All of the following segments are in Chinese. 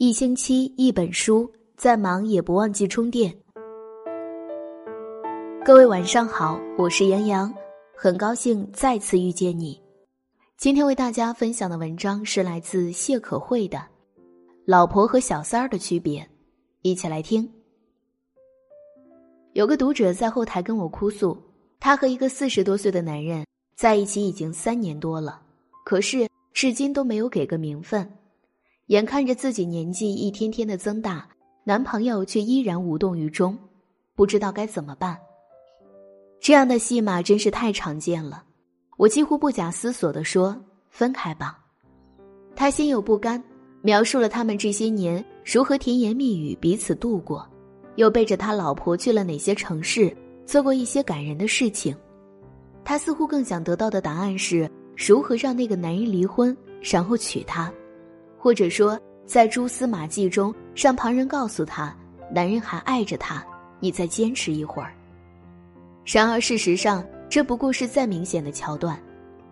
一星期一本书，再忙也不忘记充电。各位晚上好，我是杨洋，很高兴再次遇见你。今天为大家分享的文章是来自谢可慧的《老婆和小三儿的区别》，一起来听。有个读者在后台跟我哭诉，他和一个四十多岁的男人在一起已经三年多了，可是至今都没有给个名分。眼看着自己年纪一天天的增大，男朋友却依然无动于衷，不知道该怎么办。这样的戏码真是太常见了，我几乎不假思索地说：“分开吧。”他心有不甘，描述了他们这些年如何甜言蜜语彼此度过，又背着他老婆去了哪些城市，做过一些感人的事情。他似乎更想得到的答案是如何让那个男人离婚，然后娶她。或者说，在蛛丝马迹中，让旁人告诉他，男人还爱着她，你再坚持一会儿。然而，事实上，这不过是再明显的桥段。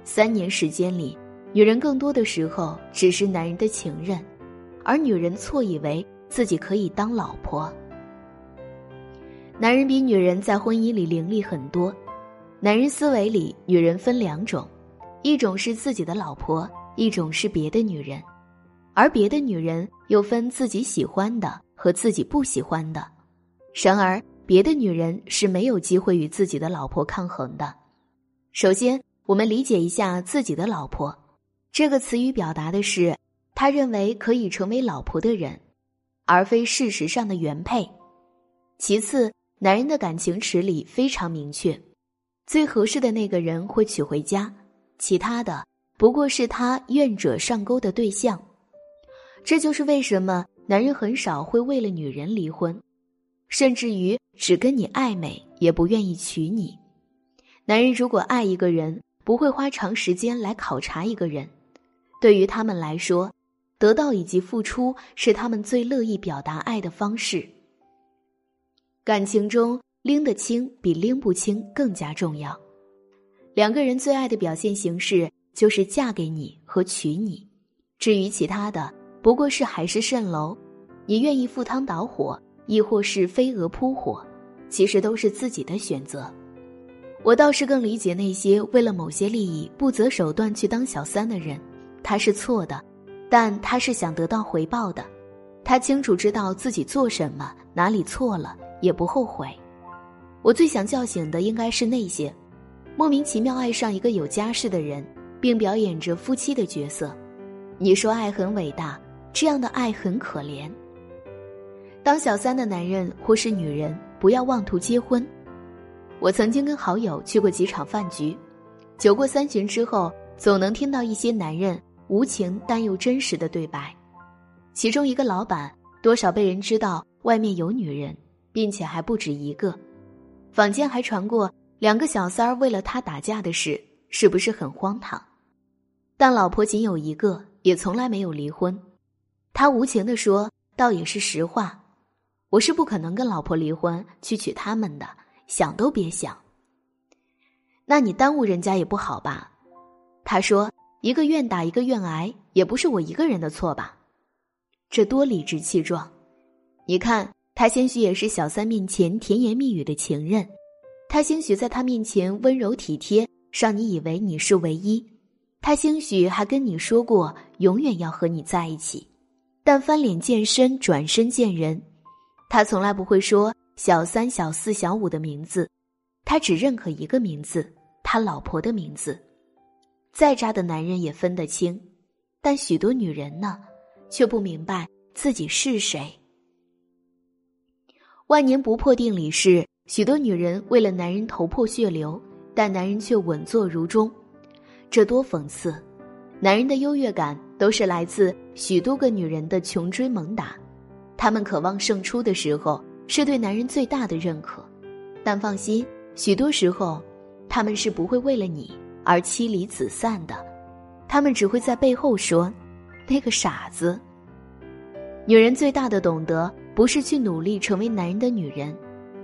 三年时间里，女人更多的时候只是男人的情人，而女人错以为自己可以当老婆。男人比女人在婚姻里凌厉很多。男人思维里，女人分两种，一种是自己的老婆，一种是别的女人。而别的女人又分自己喜欢的和自己不喜欢的，然而别的女人是没有机会与自己的老婆抗衡的。首先，我们理解一下“自己的老婆”这个词语，表达的是他认为可以成为老婆的人，而非事实上的原配。其次，男人的感情池里非常明确，最合适的那个人会娶回家，其他的不过是他愿者上钩的对象。这就是为什么男人很少会为了女人离婚，甚至于只跟你暧昧也不愿意娶你。男人如果爱一个人，不会花长时间来考察一个人。对于他们来说，得到以及付出是他们最乐意表达爱的方式。感情中拎得清比拎不清更加重要。两个人最爱的表现形式就是嫁给你和娶你，至于其他的。不过是海市蜃楼，你愿意赴汤蹈火，亦或是飞蛾扑火，其实都是自己的选择。我倒是更理解那些为了某些利益不择手段去当小三的人，他是错的，但他是想得到回报的，他清楚知道自己做什么哪里错了，也不后悔。我最想叫醒的应该是那些莫名其妙爱上一个有家室的人，并表演着夫妻的角色。你说爱很伟大。这样的爱很可怜。当小三的男人或是女人，不要妄图结婚。我曾经跟好友去过几场饭局，酒过三巡之后，总能听到一些男人无情但又真实的对白。其中一个老板多少被人知道外面有女人，并且还不止一个。坊间还传过两个小三儿为了他打架的事，是不是很荒唐？但老婆仅有一个，也从来没有离婚。他无情的说：“倒也是实话，我是不可能跟老婆离婚去娶他们的，想都别想。”那你耽误人家也不好吧？他说：“一个愿打，一个愿挨，也不是我一个人的错吧？”这多理直气壮！你看，他兴许也是小三面前甜言蜜语的情人，他兴许在他面前温柔体贴，让你以为你是唯一，他兴许还跟你说过永远要和你在一起。但翻脸见身，转身见人，他从来不会说小三、小四、小五的名字，他只认可一个名字，他老婆的名字。再渣的男人也分得清，但许多女人呢，却不明白自己是谁。万年不破定理是：许多女人为了男人头破血流，但男人却稳坐如钟，这多讽刺！男人的优越感。都是来自许多个女人的穷追猛打，他们渴望胜出的时候，是对男人最大的认可。但放心，许多时候，他们是不会为了你而妻离子散的，他们只会在背后说：“那个傻子。”女人最大的懂得，不是去努力成为男人的女人，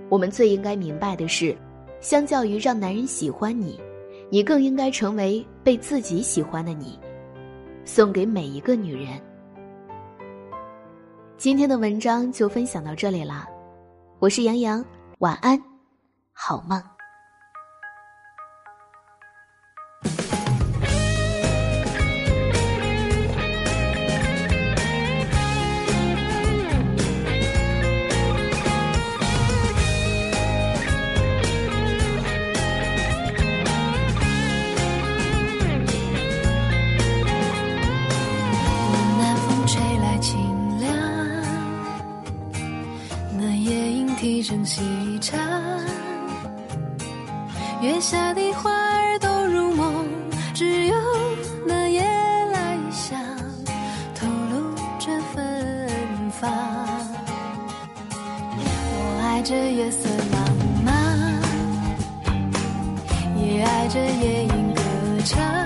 我们最应该明白的是，相较于让男人喜欢你，你更应该成为被自己喜欢的你。送给每一个女人。今天的文章就分享到这里了，我是杨洋，晚安，好梦。月下的花儿都入梦，只有那夜来香透露着芬芳。我爱这夜色茫茫，也爱这夜莺歌唱。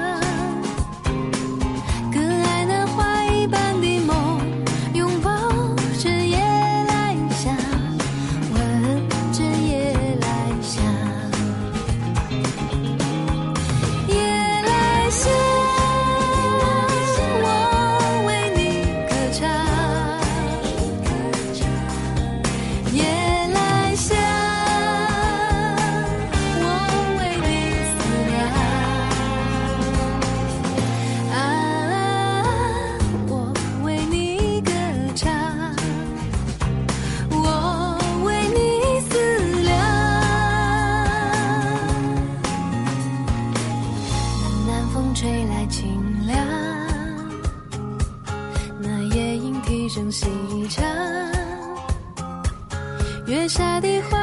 清凉，那夜莺啼声细唱，月下的花。